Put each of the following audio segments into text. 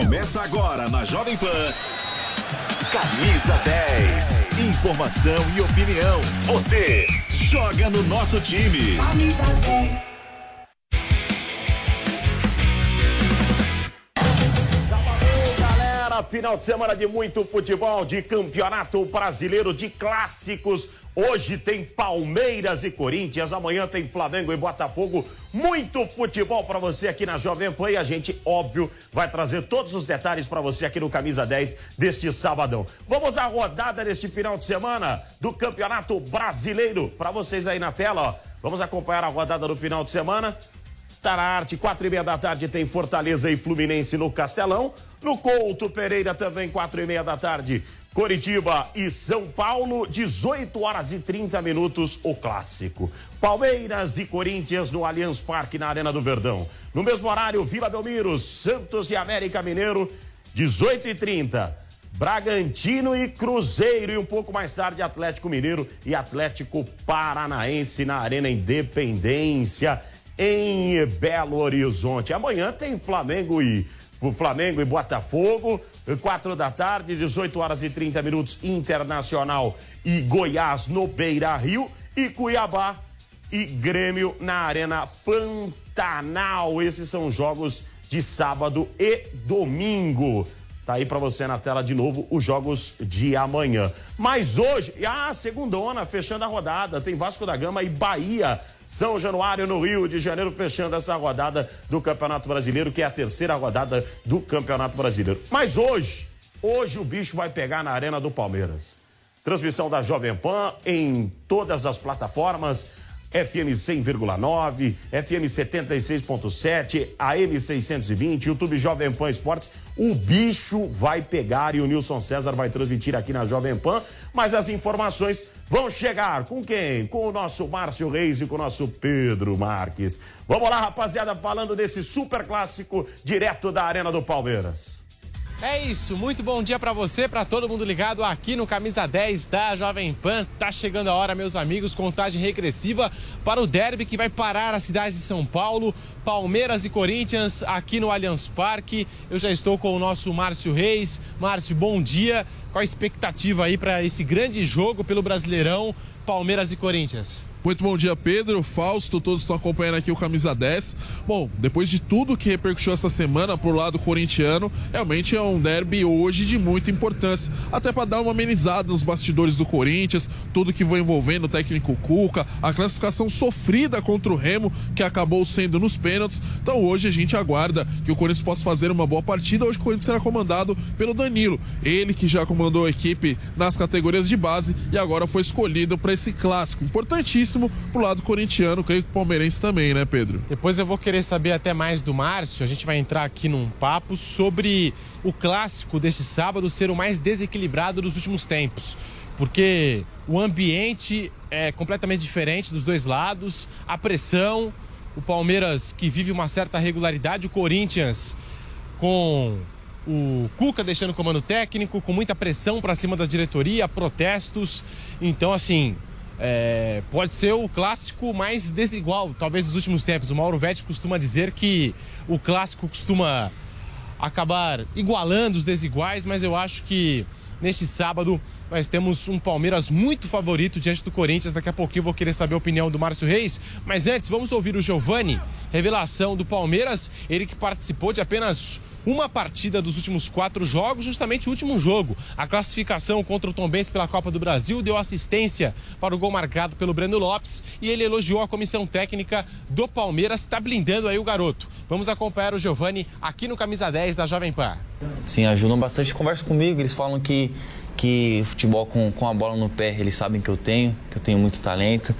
Começa agora na Jovem Pan. Camisa 10. Informação e opinião. Você joga no nosso time. Camisa 10. final de semana de muito futebol, de campeonato brasileiro, de clássicos. Hoje tem Palmeiras e Corinthians, amanhã tem Flamengo e Botafogo. Muito futebol para você aqui na Jovem Pan e a gente, óbvio, vai trazer todos os detalhes para você aqui no Camisa 10 deste sabadão. Vamos à rodada deste final de semana do Campeonato Brasileiro. Para vocês aí na tela, ó. Vamos acompanhar a rodada do final de semana. Tá na arte, quatro e meia da tarde tem Fortaleza e Fluminense no Castelão. No Couto Pereira também, quatro e meia da tarde, Coritiba e São Paulo, 18 horas e 30 minutos, o clássico. Palmeiras e Corinthians no Allianz Parque, na Arena do Verdão. No mesmo horário, Vila Belmiro, Santos e América Mineiro, 18 e 30. Bragantino e Cruzeiro e um pouco mais tarde Atlético Mineiro e Atlético Paranaense na Arena Independência em Belo Horizonte. Amanhã tem Flamengo e o Flamengo e Botafogo, 4 da tarde, 18 horas e 30 minutos, Internacional e Goiás no Beira Rio e Cuiabá e Grêmio na Arena Pantanal. Esses são jogos de sábado e domingo. Tá aí para você na tela de novo os jogos de amanhã. Mas hoje, ah, segundona, fechando a rodada, tem Vasco da Gama e Bahia são Januário, no Rio de Janeiro, fechando essa rodada do Campeonato Brasileiro, que é a terceira rodada do Campeonato Brasileiro. Mas hoje, hoje o bicho vai pegar na Arena do Palmeiras. Transmissão da Jovem Pan em todas as plataformas. FM 100,9, FM 76.7, AM 620, YouTube Jovem Pan Esportes. O bicho vai pegar e o Nilson César vai transmitir aqui na Jovem Pan. Mas as informações vão chegar com quem? Com o nosso Márcio Reis e com o nosso Pedro Marques. Vamos lá, rapaziada, falando desse super clássico direto da Arena do Palmeiras. É isso, muito bom dia para você, para todo mundo ligado aqui no Camisa 10 da Jovem Pan. Tá chegando a hora, meus amigos, contagem regressiva para o derby que vai parar a cidade de São Paulo. Palmeiras e Corinthians aqui no Allianz Parque. Eu já estou com o nosso Márcio Reis. Márcio, bom dia. Qual a expectativa aí para esse grande jogo pelo Brasileirão, Palmeiras e Corinthians? Muito bom dia, Pedro, Fausto, todos estão acompanhando aqui o Camisa 10. Bom, depois de tudo que repercutiu essa semana pro lado corintiano, realmente é um derby hoje de muita importância. Até para dar uma amenizada nos bastidores do Corinthians, tudo que foi envolvendo o técnico Cuca, a classificação sofrida contra o Remo, que acabou sendo nos pênaltis. Então hoje a gente aguarda que o Corinthians possa fazer uma boa partida. Hoje o Corinthians será comandado pelo Danilo, ele que já comandou a equipe nas categorias de base e agora foi escolhido para esse clássico importantíssimo importantíssimo pro lado corintiano, creio que palmeirense também, né, Pedro? Depois eu vou querer saber até mais do Márcio. A gente vai entrar aqui num papo sobre o clássico deste sábado ser o mais desequilibrado dos últimos tempos. Porque o ambiente é completamente diferente dos dois lados, a pressão, o Palmeiras que vive uma certa regularidade, o Corinthians com o Cuca deixando o comando técnico, com muita pressão para cima da diretoria, protestos. Então, assim, é, pode ser o clássico mais desigual, talvez dos últimos tempos. O Mauro Betti costuma dizer que o clássico costuma acabar igualando os desiguais, mas eu acho que neste sábado nós temos um Palmeiras muito favorito diante do Corinthians. Daqui a pouquinho eu vou querer saber a opinião do Márcio Reis, mas antes vamos ouvir o Giovani, revelação do Palmeiras, ele que participou de apenas uma partida dos últimos quatro jogos, justamente o último jogo. A classificação contra o Tombense pela Copa do Brasil deu assistência para o gol marcado pelo Breno Lopes e ele elogiou a comissão técnica do Palmeiras, está blindando aí o garoto. Vamos acompanhar o Giovani aqui no Camisa 10 da Jovem Pan. Sim, ajudam bastante, conversa comigo, eles falam que, que futebol com, com a bola no pé, eles sabem que eu tenho, que eu tenho muito talento.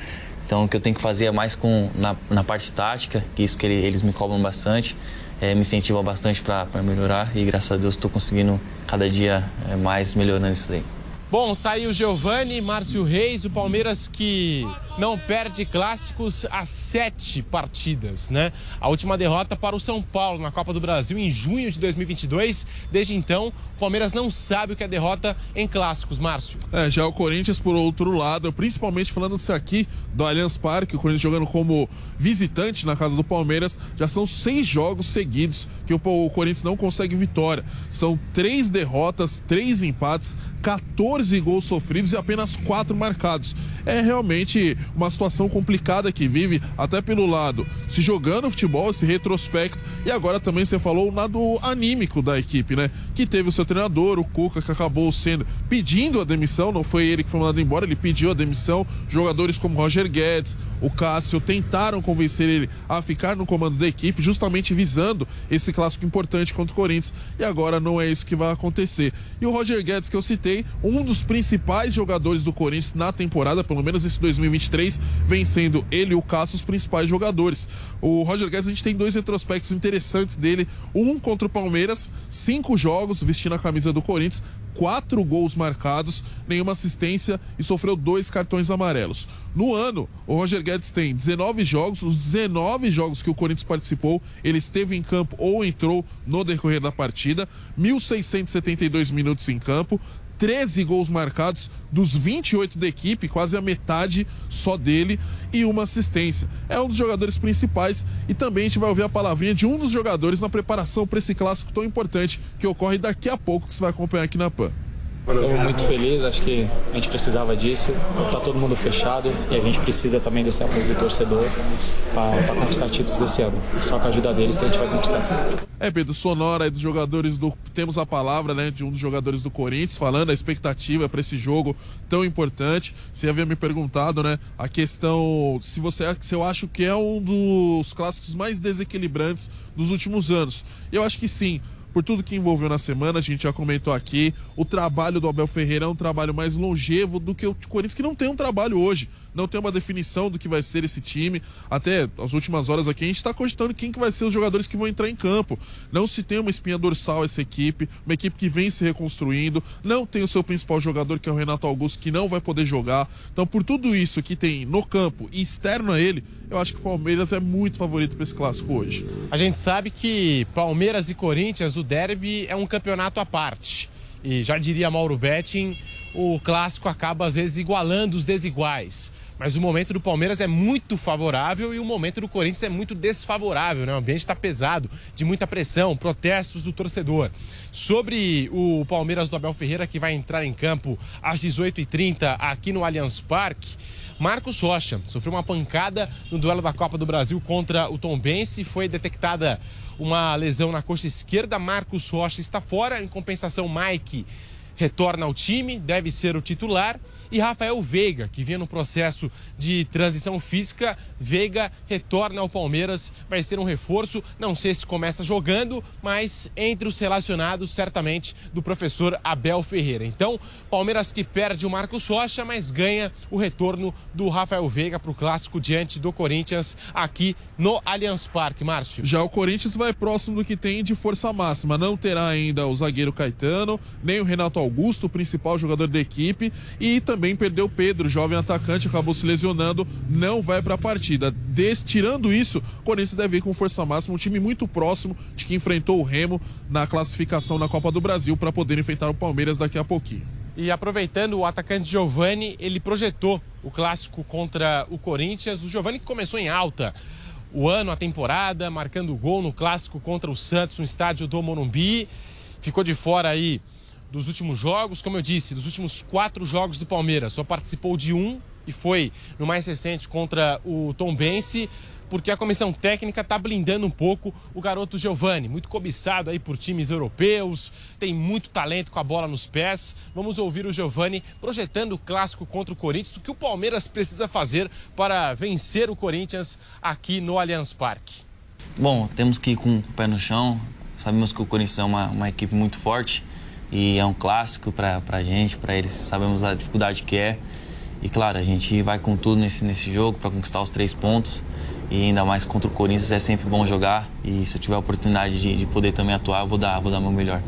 Então, o que eu tenho que fazer é mais com, na, na parte tática, que isso que ele, eles me cobram bastante é, me incentiva bastante para melhorar e graças a Deus estou conseguindo cada dia é, mais melhorando isso daí. Bom, tá aí o Giovani, Márcio Reis, o Palmeiras que não perde clássicos há sete partidas, né? A última derrota para o São Paulo na Copa do Brasil em junho de 2022. Desde então, o Palmeiras não sabe o que é derrota em clássicos, Márcio. É, já o Corinthians, por outro lado, principalmente falando-se aqui do Allianz Parque, o Corinthians jogando como visitante na casa do Palmeiras, já são seis jogos seguidos que o, o Corinthians não consegue vitória. São três derrotas, três empates, 14 gols sofridos e apenas quatro marcados. É realmente uma situação complicada que vive, até pelo lado se jogando futebol, esse retrospecto, e agora também você falou o lado anímico da equipe, né? Que teve o seu treinador, o Cuca, que acabou sendo pedindo a demissão, não foi ele que foi mandado embora, ele pediu a demissão. Jogadores como Roger Guedes, o Cássio tentaram convencer ele a ficar no comando da equipe, justamente visando esse clássico importante contra o Corinthians, e agora não é isso que vai acontecer. E o Roger Guedes, que eu citei, um dos principais jogadores do Corinthians na temporada, pelo menos esse 2023, vem sendo ele e o Cássio os principais jogadores. O Roger Guedes, a gente tem dois retrospectos interessantes dele, um contra o Palmeiras, cinco jogos vestindo a camisa do Corinthians, quatro gols marcados, nenhuma assistência e sofreu dois cartões amarelos. No ano, o Roger Guedes tem 19 jogos, os 19 jogos que o Corinthians participou, ele esteve em campo ou entrou no decorrer da partida, 1.672 minutos em campo, 13 gols marcados dos 28 da equipe, quase a metade só dele e uma assistência. É um dos jogadores principais e também a gente vai ouvir a palavrinha de um dos jogadores na preparação para esse clássico tão importante que ocorre daqui a pouco que você vai acompanhar aqui na PAN. Estou muito feliz, acho que a gente precisava disso. Está todo mundo fechado e a gente precisa também desse apoio do torcedor para conquistar títulos esse ano. Só com a ajuda deles que a gente vai conquistar. É, Pedro, sonora aí dos jogadores do. Temos a palavra né, de um dos jogadores do Corinthians falando a expectativa para esse jogo tão importante. Você havia me perguntado, né, a questão se você se eu acho que é um dos clássicos mais desequilibrantes dos últimos anos. Eu acho que sim por tudo que envolveu na semana, a gente já comentou aqui. O trabalho do Abel Ferreira é um trabalho mais longevo do que o Corinthians, que não tem um trabalho hoje, não tem uma definição do que vai ser esse time. Até as últimas horas aqui, a gente está cogitando quem que vai ser os jogadores que vão entrar em campo. Não se tem uma espinha dorsal essa equipe, uma equipe que vem se reconstruindo, não tem o seu principal jogador, que é o Renato Augusto, que não vai poder jogar. Então, por tudo isso que tem no campo e externo a ele, eu acho que o Palmeiras é muito favorito para esse clássico hoje. A gente sabe que Palmeiras e Corinthians, o derby é um campeonato à parte. E já diria Mauro Betting, o clássico acaba às vezes igualando os desiguais. Mas o momento do Palmeiras é muito favorável e o momento do Corinthians é muito desfavorável, né? O ambiente está pesado, de muita pressão, protestos do torcedor. Sobre o Palmeiras do Abel Ferreira, que vai entrar em campo às 18h30 aqui no Allianz Parque. Marcos Rocha sofreu uma pancada no duelo da Copa do Brasil contra o Tom Bense. Foi detectada uma lesão na coxa esquerda. Marcos Rocha está fora. Em compensação, Mike retorna ao time, deve ser o titular. E Rafael Veiga, que vinha no processo de transição física, Veiga retorna ao Palmeiras, vai ser um reforço. Não sei se começa jogando, mas entre os relacionados, certamente, do professor Abel Ferreira. Então, Palmeiras que perde o Marcos Rocha, mas ganha o retorno do Rafael Veiga para o clássico diante do Corinthians aqui no Allianz Parque. Márcio. Já o Corinthians vai próximo do que tem de força máxima. Não terá ainda o zagueiro Caetano, nem o Renato Augusto, o principal jogador da equipe, e também perdeu Pedro, jovem atacante, acabou se lesionando, não vai para a partida. Des, tirando isso, o Corinthians deve ir com força máxima, um time muito próximo de que enfrentou o Remo na classificação na Copa do Brasil para poder enfrentar o Palmeiras daqui a pouquinho. E aproveitando o atacante Giovani, ele projetou o clássico contra o Corinthians. O Giovani que começou em alta o ano, a temporada, marcando gol no clássico contra o Santos no estádio do Morumbi. Ficou de fora aí dos últimos jogos, como eu disse, dos últimos quatro jogos do Palmeiras. Só participou de um e foi no mais recente contra o Tom Bense, porque a comissão técnica está blindando um pouco o garoto Giovani, muito cobiçado aí por times europeus, tem muito talento com a bola nos pés. Vamos ouvir o Giovani projetando o clássico contra o Corinthians, o que o Palmeiras precisa fazer para vencer o Corinthians aqui no Allianz Parque. Bom, temos que ir com o pé no chão. Sabemos que o Corinthians é uma, uma equipe muito forte e é um clássico para a gente, para eles. Sabemos a dificuldade que é. E claro, a gente vai com tudo nesse, nesse jogo para conquistar os três pontos. E ainda mais contra o Corinthians é sempre bom jogar. E se eu tiver a oportunidade de, de poder também atuar, eu vou dar, vou dar meu melhor.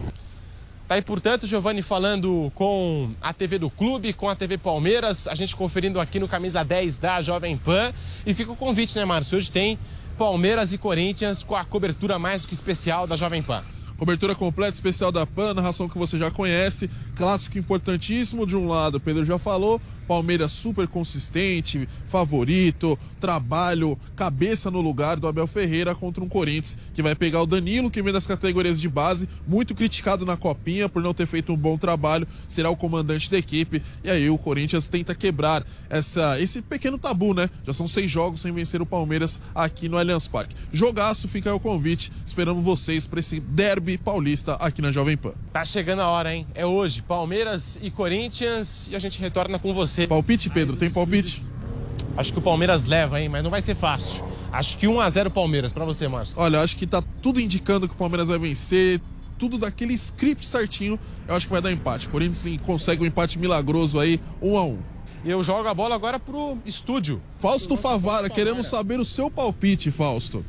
Tá aí, portanto, Giovanni falando com a TV do clube, com a TV Palmeiras, a gente conferindo aqui no Camisa 10 da Jovem Pan. E fica o convite, né, Márcio? Hoje tem Palmeiras e Corinthians com a cobertura mais do que especial da Jovem Pan. Cobertura completa, especial da PAN, narração que você já conhece. Clássico importantíssimo de um lado, Pedro já falou. Palmeiras super consistente, favorito, trabalho, cabeça no lugar do Abel Ferreira contra um Corinthians que vai pegar o Danilo, que vem das categorias de base, muito criticado na copinha por não ter feito um bom trabalho, será o comandante da equipe. E aí o Corinthians tenta quebrar essa, esse pequeno tabu, né? Já são seis jogos sem vencer o Palmeiras aqui no Allianz Parque. Jogaço, fica aí o convite. Esperamos vocês para esse derby paulista aqui na Jovem Pan. Tá chegando a hora, hein? É hoje, Palmeiras e Corinthians, e a gente retorna com você você. Palpite, Pedro? Tem palpite? Acho que o Palmeiras leva, hein? Mas não vai ser fácil. Acho que 1 a 0 Palmeiras para você, Márcio. Olha, acho que tá tudo indicando que o Palmeiras vai vencer. Tudo daquele script certinho. Eu acho que vai dar empate. Corinthians sim, consegue um empate milagroso aí, 1 a 1. Eu jogo a bola agora pro estúdio. Fausto Favara, queremos saber o seu palpite, Fausto.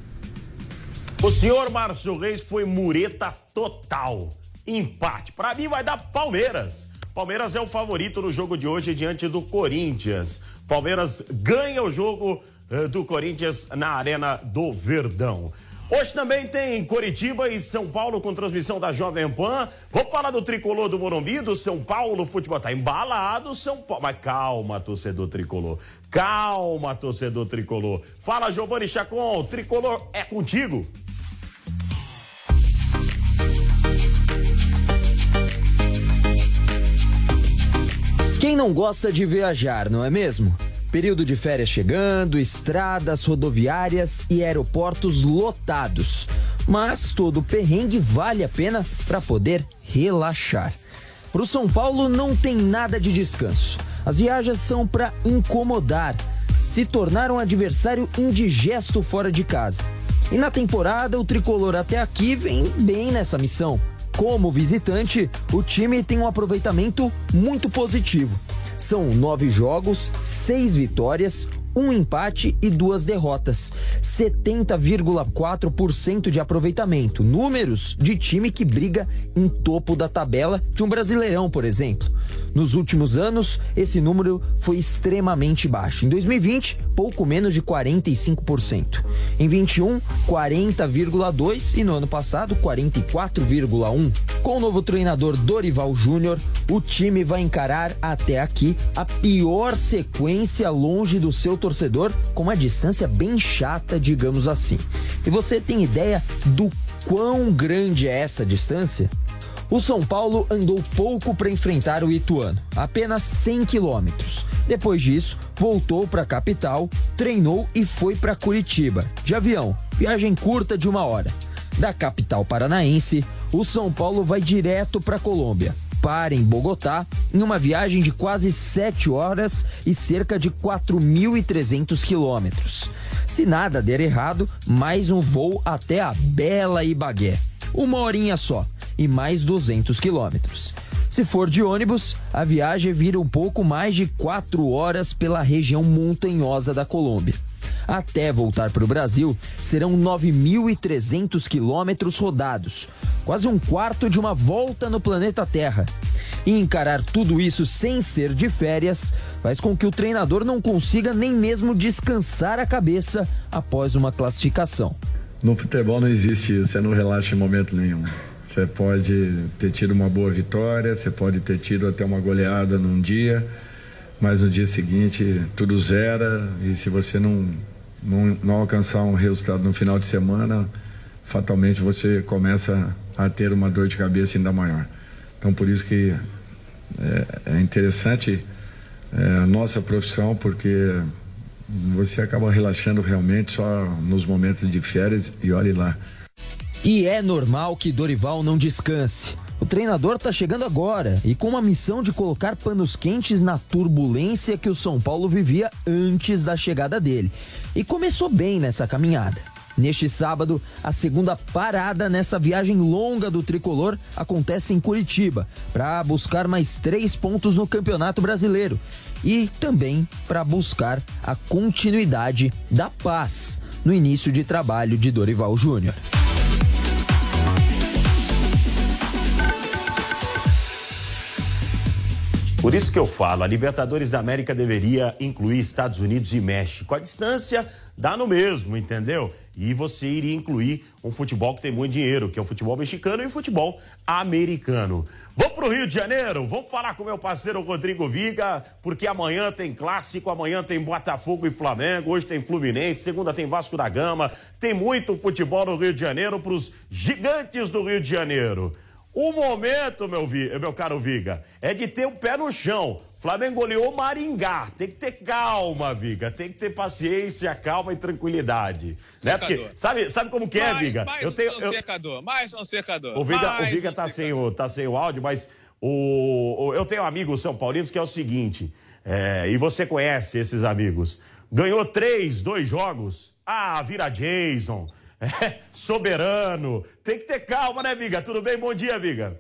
O senhor Márcio Reis foi mureta total. Empate. Para mim vai dar Palmeiras. Palmeiras é o favorito no jogo de hoje diante do Corinthians. Palmeiras ganha o jogo uh, do Corinthians na Arena do Verdão. Hoje também tem Coritiba e São Paulo com transmissão da Jovem Pan. Vamos falar do tricolor do Morumbi, do São Paulo. Futebol tá embalado, São Paulo. Mas calma, torcedor tricolor. Calma, torcedor tricolor. Fala, Giovanni Chacon. Tricolor é contigo. Quem não gosta de viajar, não é mesmo? Período de férias chegando, estradas, rodoviárias e aeroportos lotados. Mas todo perrengue vale a pena para poder relaxar. Para o São Paulo não tem nada de descanso. As viagens são para incomodar, se tornar um adversário indigesto fora de casa. E na temporada, o tricolor até aqui vem bem nessa missão. Como visitante, o time tem um aproveitamento muito positivo. São nove jogos, seis vitórias, um empate e duas derrotas. 70,4% de aproveitamento. Números de time que briga em topo da tabela de um brasileirão, por exemplo. Nos últimos anos, esse número foi extremamente baixo. Em 2020, pouco menos de 45%. Em 21, 40,2% e no ano passado, 44,1%. Com o novo treinador Dorival Júnior, o time vai encarar até aqui a pior sequência longe do seu torcedor, com uma distância bem chata, digamos assim. E você tem ideia do quão grande é essa distância? O São Paulo andou pouco para enfrentar o Ituano, apenas 100 quilômetros. Depois disso, voltou para a capital, treinou e foi para Curitiba, de avião, viagem curta de uma hora. Da capital paranaense, o São Paulo vai direto para Colômbia. Em Bogotá, em uma viagem de quase 7 horas e cerca de 4.300 quilômetros. Se nada der errado, mais um voo até a Bela Ibagué. Uma horinha só e mais 200 quilômetros. Se for de ônibus, a viagem vira um pouco mais de 4 horas pela região montanhosa da Colômbia. Até voltar para o Brasil, serão 9.300 quilômetros rodados, quase um quarto de uma volta no planeta Terra. E encarar tudo isso sem ser de férias faz com que o treinador não consiga nem mesmo descansar a cabeça após uma classificação. No futebol não existe isso, você não relaxa em momento nenhum. Você pode ter tido uma boa vitória, você pode ter tido até uma goleada num dia, mas no dia seguinte tudo zera e se você não, não, não alcançar um resultado no final de semana, fatalmente você começa a ter uma dor de cabeça ainda maior. Então por isso que é, é interessante é, a nossa profissão, porque você acaba relaxando realmente só nos momentos de férias e olhe lá. E é normal que Dorival não descanse. O treinador está chegando agora e com uma missão de colocar panos quentes na turbulência que o São Paulo vivia antes da chegada dele. E começou bem nessa caminhada. Neste sábado, a segunda parada nessa viagem longa do tricolor acontece em Curitiba, para buscar mais três pontos no Campeonato Brasileiro e também para buscar a continuidade da paz no início de trabalho de Dorival Júnior. Por isso que eu falo, a Libertadores da América deveria incluir Estados Unidos e México. A distância dá no mesmo, entendeu? e você iria incluir um futebol que tem muito dinheiro, que é o futebol mexicano e o futebol americano. Vamos pro Rio de Janeiro, vamos falar com meu parceiro Rodrigo Viga, porque amanhã tem clássico, amanhã tem Botafogo e Flamengo, hoje tem Fluminense, segunda tem Vasco da Gama, tem muito futebol no Rio de Janeiro para os gigantes do Rio de Janeiro. O momento, meu, meu caro Viga, é de ter o pé no chão. Flamengo goleou Maringá. Tem que ter calma, Viga. Tem que ter paciência, calma e tranquilidade. Né? Porque, sabe, sabe como que é, Viga? Mais eu tenho, um eu... secador, mais um secador. O Viga, o Viga um tá, sem o, tá sem o áudio, mas o, o eu tenho amigos São Paulinos que é o seguinte, é, e você conhece esses amigos. Ganhou três, dois jogos. Ah, vira Jason. É, soberano. Tem que ter calma, né, Viga? Tudo bem? Bom dia, Viga.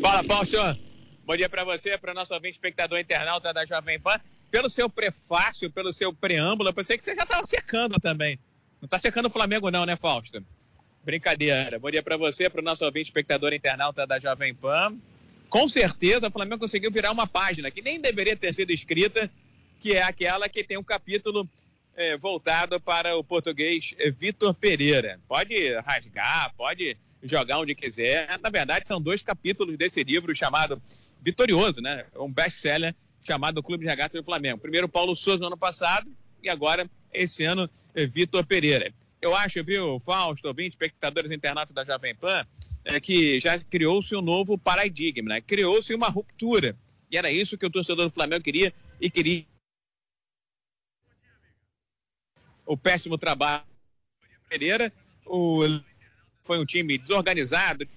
Fala, Paulo. Bom dia para você, para nosso ouvinte espectador internauta da Jovem Pan. Pelo seu prefácio, pelo seu preâmbulo, eu pensei que você já estava secando também. Não está secando o Flamengo, não, né, Fausto? Brincadeira. Bom dia para você, para o nosso ouvinte espectador internauta da Jovem Pan. Com certeza, o Flamengo conseguiu virar uma página que nem deveria ter sido escrita, que é aquela que tem um capítulo é, voltado para o português é, Vitor Pereira. Pode rasgar, pode jogar onde quiser. Na verdade, são dois capítulos desse livro chamado vitorioso, né? Um best-seller chamado Clube de Regatas do Flamengo. Primeiro Paulo Souza no ano passado e agora, esse ano, é Vitor Pereira. Eu acho, viu, Fausto, ouvinte, espectadores internatos da Jovem Pan, é, que já criou-se um novo paradigma, né? Criou-se uma ruptura. E era isso que o torcedor do Flamengo queria e queria. O péssimo trabalho Pereira, o foi um time desorganizado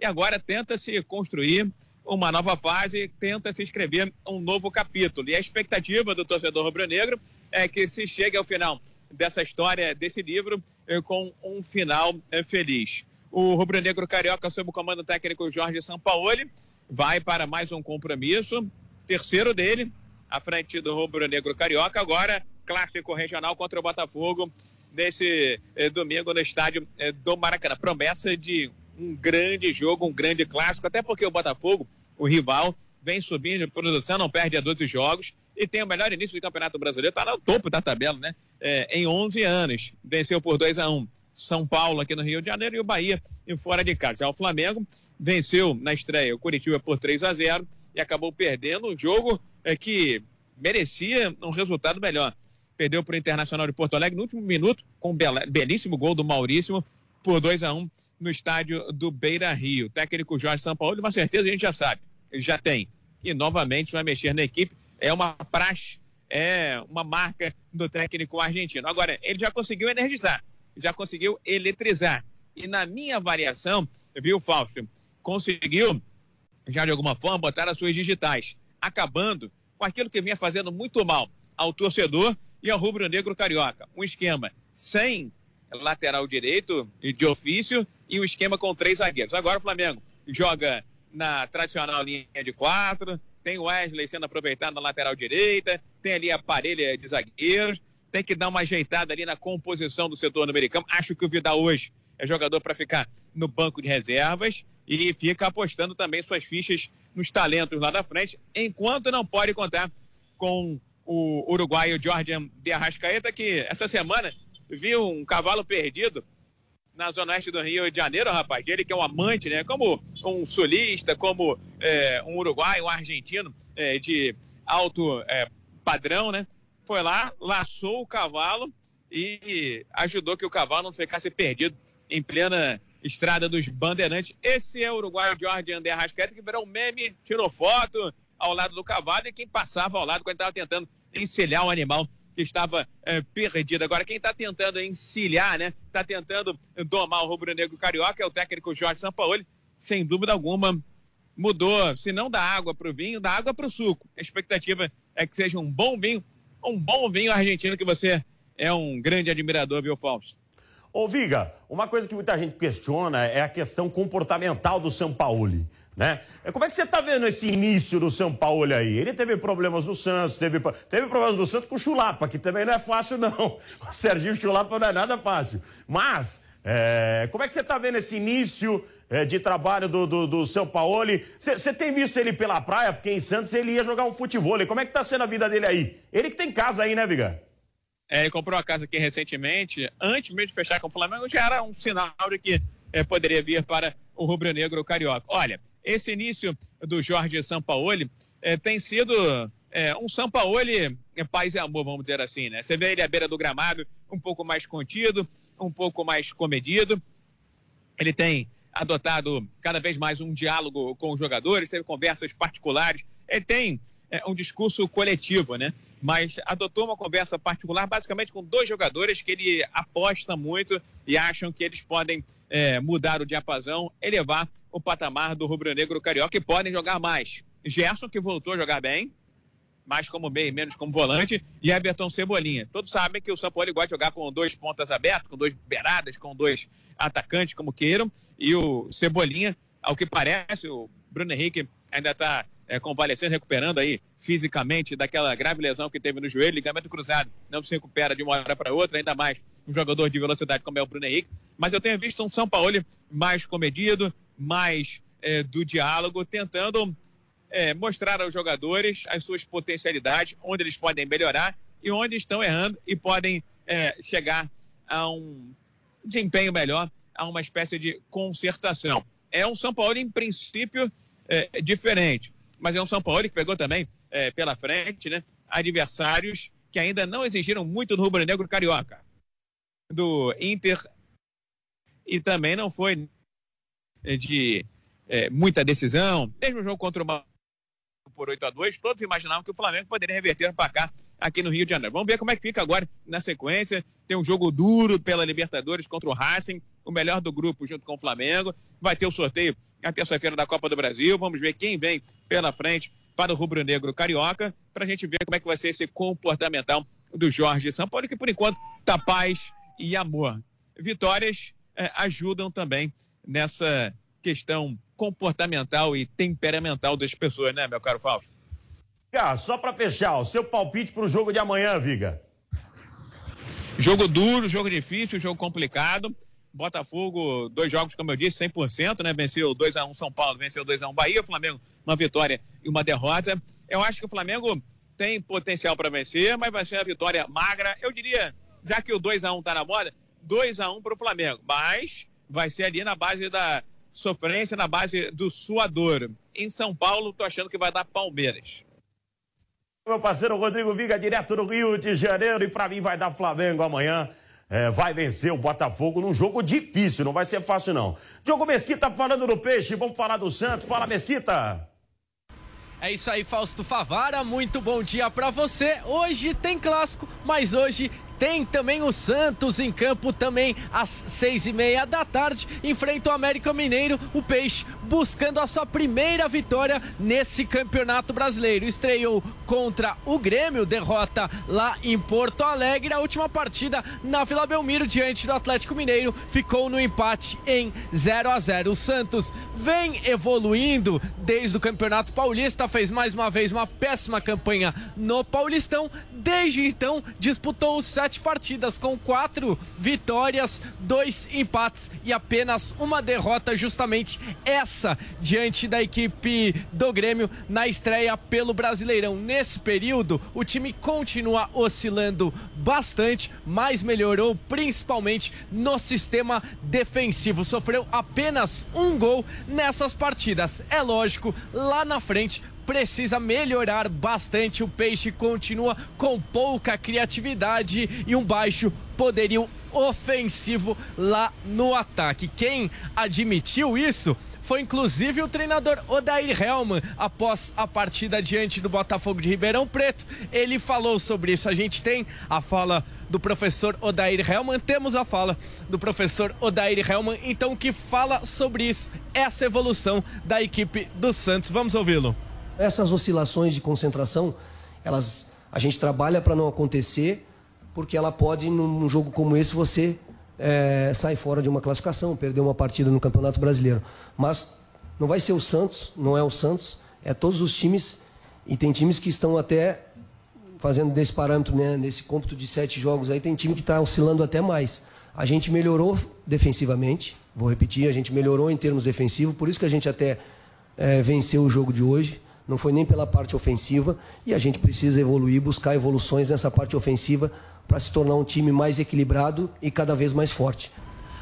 e agora tenta se construir uma nova fase, tenta se escrever um novo capítulo. E a expectativa do torcedor rubro-negro é que se chegue ao final dessa história, desse livro, eh, com um final eh, feliz. O rubro-negro carioca, sob o comando técnico Jorge Sampaoli, vai para mais um compromisso, terceiro dele, à frente do rubro-negro carioca, agora clássico regional contra o Botafogo, nesse eh, domingo no estádio do Maracanã. Promessa de um grande jogo, um grande clássico, até porque o Botafogo, o rival, vem subindo de produção, não perde a 12 jogos e tem o melhor início do Campeonato Brasileiro, está no topo da tabela, né? É, em 11 anos, venceu por 2 a 1 São Paulo aqui no Rio de Janeiro e o Bahia em fora de casa. Já o Flamengo venceu na estreia o Curitiba por 3 a 0 e acabou perdendo um jogo é, que merecia um resultado melhor. Perdeu para o Internacional de Porto Alegre no último minuto, com um belíssimo gol do Maurício, por 2 a 1 no estádio do Beira Rio. O técnico Jorge Sampaoli, uma certeza a gente já sabe, ele já tem. E novamente vai mexer na equipe. É uma praxe, é uma marca do técnico argentino. Agora, ele já conseguiu energizar, já conseguiu eletrizar. E na minha avaliação, viu, Fausto, conseguiu, já de alguma forma, botar as suas digitais, acabando com aquilo que vinha fazendo muito mal ao torcedor e ao rubro-negro carioca. Um esquema sem lateral direito de ofício e um esquema com três zagueiros. Agora o Flamengo joga na tradicional linha de quatro, tem o Wesley sendo aproveitado na lateral direita, tem ali a parelha de zagueiros, tem que dar uma ajeitada ali na composição do setor americano. Acho que o Vidal hoje é jogador para ficar no banco de reservas e fica apostando também suas fichas nos talentos lá da frente, enquanto não pode contar com o uruguaio Jordan de Arrascaeta, que essa semana viu um cavalo perdido na zona oeste do Rio de Janeiro, rapaz. Ele que é um amante, né? Como um sulista, como é, um uruguaio, um argentino é, de alto é, padrão, né? Foi lá, laçou o cavalo e ajudou que o cavalo não ficasse perdido em plena estrada dos bandeirantes. Esse é o uruguaio Jorge André Arrascaeta, que virou um meme, tirou foto ao lado do cavalo e quem passava ao lado quando estava tentando encilhar o animal que estava é, perdido. Agora, quem está tentando encilhar, né? Está tentando domar o rubro-negro carioca é o técnico Jorge Sampaoli. Sem dúvida alguma, mudou, se não da água para o vinho, da água para o suco. A expectativa é que seja um bom vinho, um bom vinho argentino que você é um grande admirador, viu, Fausto? Ô, Viga, uma coisa que muita gente questiona é a questão comportamental do São Paulo. Né? É, como é que você está vendo esse início do São Paulo aí? Ele teve problemas no Santos, teve, teve problemas no Santos com o Chulapa, que também não é fácil, não. O Serginho Chulapa não é nada fácil. Mas, é, como é que você está vendo esse início é, de trabalho do, do, do São Paulo? Você tem visto ele pela praia? Porque em Santos ele ia jogar um futebol. Como é que está sendo a vida dele aí? Ele que tem casa aí, né, Viga? É, ele comprou a casa aqui recentemente, antes mesmo de fechar com o Flamengo, já era um sinal de que é, poderia vir para o rubro-negro carioca. Olha, esse início do Jorge Sampaoli é, tem sido é, um Sampaoli é, paz e amor, vamos dizer assim, né? Você vê ele à beira do gramado, um pouco mais contido, um pouco mais comedido. Ele tem adotado cada vez mais um diálogo com os jogadores, teve conversas particulares. Ele tem é, um discurso coletivo, né? Mas adotou uma conversa particular basicamente com dois jogadores que ele aposta muito e acham que eles podem é, mudar o diapasão, elevar o patamar do rubro-negro carioca e podem jogar mais. Gerson, que voltou a jogar bem, mais como meio, menos como volante, e Everton Cebolinha. Todos sabem que o Sampaoli gosta de jogar com dois pontas abertos, com dois beiradas, com dois atacantes, como queiram, e o Cebolinha, ao que parece, o Bruno Henrique ainda está é, convalescendo, recuperando aí fisicamente daquela grave lesão que teve no joelho, ligamento cruzado, não se recupera de uma hora para outra, ainda mais um jogador de velocidade como é o Bruno Henrique. Mas eu tenho visto um São Paulo mais comedido, mais é, do diálogo, tentando é, mostrar aos jogadores as suas potencialidades, onde eles podem melhorar e onde estão errando e podem é, chegar a um desempenho melhor, a uma espécie de concertação. É um São Paulo, em princípio, é, diferente mas é um São Paulo que pegou também é, pela frente, né? Adversários que ainda não exigiram muito do rubro-negro carioca. Do Inter e também não foi de é, muita decisão. Mesmo o jogo contra o Mal por 8 a 2 todos imaginavam que o Flamengo poderia reverter para cá aqui no Rio de Janeiro. Vamos ver como é que fica agora na sequência. Tem um jogo duro pela Libertadores contra o Racing, o melhor do grupo junto com o Flamengo. Vai ter o sorteio na terça-feira da Copa do Brasil. Vamos ver quem vem pela frente para o rubro-negro carioca, para a gente ver como é que vai ser esse comportamental do Jorge Sampaoli, que por enquanto está paz e amor. Vitórias é, ajudam também nessa questão comportamental e temperamental das pessoas, né, meu caro Fausto? Ah, só para fechar, o seu palpite para o jogo de amanhã, Viga. Jogo duro, jogo difícil, jogo complicado. Botafogo, dois jogos, como eu disse, 100%, né? Venceu 2x1 São Paulo, venceu 2x1 Bahia, Flamengo, uma vitória e uma derrota. Eu acho que o Flamengo tem potencial para vencer, mas vai ser uma vitória magra. Eu diria, já que o 2x1 tá na moda, 2x1 para o Flamengo. Mas vai ser ali na base da sofrência, na base do suador. Em São Paulo, tô achando que vai dar Palmeiras. Meu parceiro Rodrigo Viga, direto do Rio de Janeiro, e para mim vai dar Flamengo amanhã é, vai vencer o Botafogo num jogo difícil, não vai ser fácil não. Diogo Mesquita falando do peixe, vamos falar do Santos. Fala, Mesquita. É isso aí, Fausto Favara. Muito bom dia para você. Hoje tem clássico, mas hoje tem também o Santos em campo também às seis e meia da tarde. Enfrenta o América Mineiro, o Peixe, buscando a sua primeira vitória nesse campeonato brasileiro. Estreou contra o Grêmio, derrota lá em Porto Alegre. A última partida na Vila Belmiro diante do Atlético Mineiro ficou no empate em 0 a 0. O Santos vem evoluindo desde o Campeonato Paulista, fez mais uma vez uma péssima campanha no Paulistão. Desde então disputou os sete partidas com quatro vitórias, dois empates e apenas uma derrota, justamente essa diante da equipe do Grêmio na estreia pelo Brasileirão. Nesse período, o time continua oscilando bastante, mas melhorou principalmente no sistema defensivo. Sofreu apenas um gol nessas partidas. É lógico, lá na frente precisa melhorar bastante. O Peixe continua com pouca criatividade e um baixo poderio ofensivo lá no ataque. Quem admitiu isso foi inclusive o treinador Odair Helman após a partida diante do Botafogo de Ribeirão Preto. Ele falou sobre isso. A gente tem a fala do professor Odair Helman, temos a fala do professor Odair Helman, então que fala sobre isso, essa evolução da equipe do Santos. Vamos ouvi-lo. Essas oscilações de concentração, elas a gente trabalha para não acontecer, porque ela pode, num jogo como esse, você é, sair fora de uma classificação, perder uma partida no Campeonato Brasileiro. Mas não vai ser o Santos, não é o Santos, é todos os times, e tem times que estão até fazendo desse parâmetro, né, nesse cômputo de sete jogos aí, tem time que está oscilando até mais. A gente melhorou defensivamente, vou repetir, a gente melhorou em termos defensivos, por isso que a gente até é, venceu o jogo de hoje não foi nem pela parte ofensiva e a gente precisa evoluir, buscar evoluções nessa parte ofensiva para se tornar um time mais equilibrado e cada vez mais forte.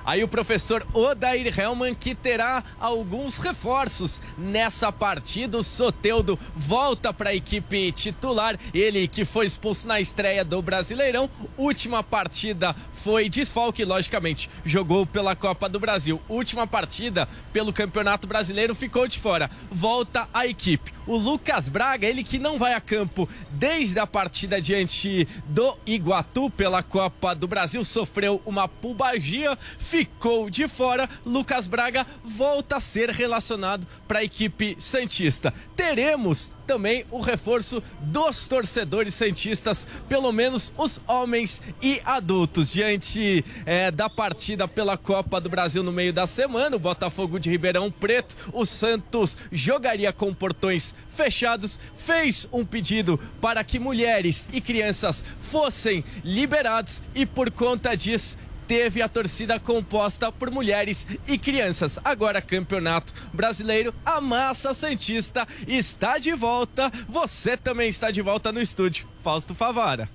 Aí o professor Odair Helman que terá alguns reforços nessa partida. O Soteudo volta para a equipe titular. Ele que foi expulso na estreia do Brasileirão. Última partida foi desfalque, logicamente. Jogou pela Copa do Brasil. Última partida pelo Campeonato Brasileiro ficou de fora. Volta a equipe. O Lucas Braga, ele que não vai a campo desde a partida diante do Iguatu pela Copa do Brasil, sofreu uma pubalgia ficou de fora. Lucas Braga volta a ser relacionado para a equipe Santista. Teremos também o reforço dos torcedores santistas, pelo menos os homens e adultos, diante é, da partida pela Copa do Brasil no meio da semana. O Botafogo de Ribeirão Preto, o Santos jogaria com portões fechados, fez um pedido para que mulheres e crianças fossem liberados e por conta disso teve a torcida composta por mulheres e crianças. Agora, Campeonato Brasileiro, a Massa Santista está de volta. Você também está de volta no estúdio. Fausto Favara.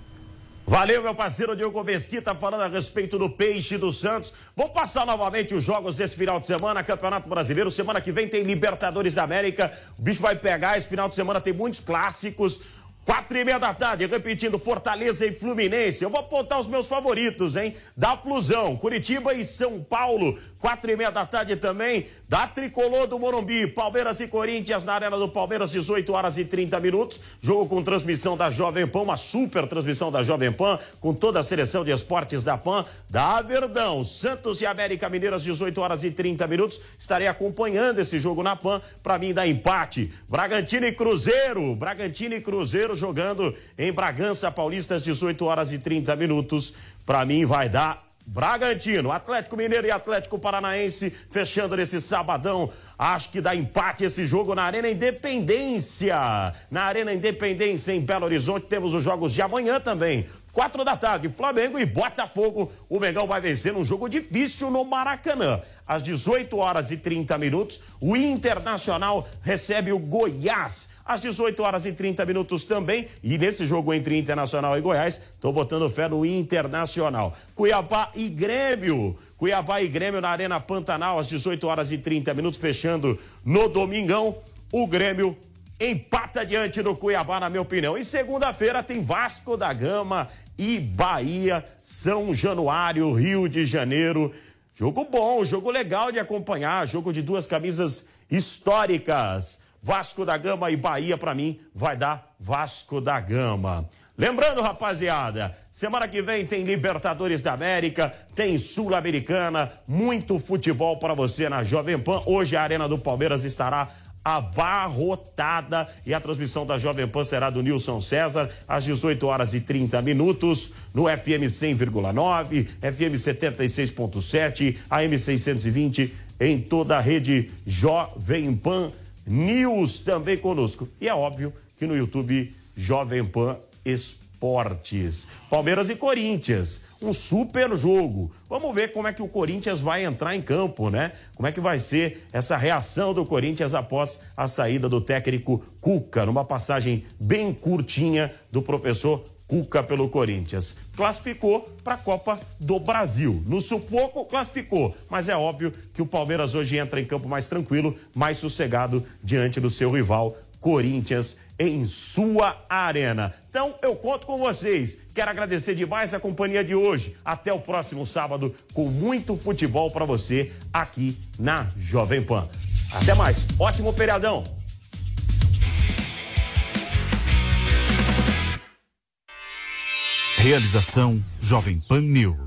Valeu, meu parceiro Diogo Mesquita, falando a respeito do Peixe do Santos. Vou passar novamente os jogos desse final de semana, Campeonato Brasileiro. Semana que vem tem Libertadores da América. O bicho vai pegar. Esse final de semana tem muitos clássicos. Quatro e meia da tarde, repetindo, Fortaleza e Fluminense. Eu vou apontar os meus favoritos, hein? Da Flusão, Curitiba e São Paulo. Quatro e meia da tarde também, da Tricolor do Morumbi. Palmeiras e Corinthians na Arena do Palmeiras, 18 horas e 30 minutos. Jogo com transmissão da Jovem Pan, uma super transmissão da Jovem Pan, com toda a seleção de esportes da Pan. Da Verdão, Santos e América Mineiras, 18 horas e 30 minutos. Estarei acompanhando esse jogo na Pan, para mim dar empate. Bragantino e Cruzeiro, Bragantino e Cruzeiro jogando em Bragança Paulista às 18 horas e 30 minutos. Para mim vai dar Bragantino, Atlético Mineiro e Atlético Paranaense fechando nesse sabadão. Acho que dá empate esse jogo na Arena Independência. Na Arena Independência em Belo Horizonte temos os jogos de amanhã também. Quatro da tarde, Flamengo e Botafogo. O Mengão vai vencer um jogo difícil no Maracanã. Às 18 horas e 30 minutos, o Internacional recebe o Goiás. Às 18 horas e 30 minutos também. E nesse jogo entre Internacional e Goiás, tô botando fé no Internacional. Cuiabá e Grêmio. Cuiabá e Grêmio na Arena Pantanal, às 18 horas e 30 minutos, fechando no Domingão. O Grêmio empata diante do Cuiabá, na minha opinião. E segunda-feira tem Vasco da Gama e Bahia, São Januário, Rio de Janeiro. Jogo bom, jogo legal de acompanhar, jogo de duas camisas históricas. Vasco da Gama e Bahia, para mim, vai dar Vasco da Gama. Lembrando, rapaziada, semana que vem tem Libertadores da América, tem Sul-Americana, muito futebol para você na Jovem Pan. Hoje a Arena do Palmeiras estará abarrotada. E a transmissão da Jovem Pan será do Nilson César às 18 horas e 30 minutos no FM 100,9, FM 76.7, AM 620 em toda a rede Jovem Pan News. Também conosco. E é óbvio que no YouTube Jovem Pan Esportes. Palmeiras e Corinthians, um super jogo. Vamos ver como é que o Corinthians vai entrar em campo, né? Como é que vai ser essa reação do Corinthians após a saída do técnico Cuca, numa passagem bem curtinha do professor Cuca pelo Corinthians. Classificou para a Copa do Brasil. No sufoco, classificou. Mas é óbvio que o Palmeiras hoje entra em campo mais tranquilo, mais sossegado diante do seu rival Corinthians em sua arena. Então eu conto com vocês. Quero agradecer demais a companhia de hoje. Até o próximo sábado com muito futebol para você aqui na Jovem Pan. Até mais. Ótimo feriadão. Realização Jovem Pan News.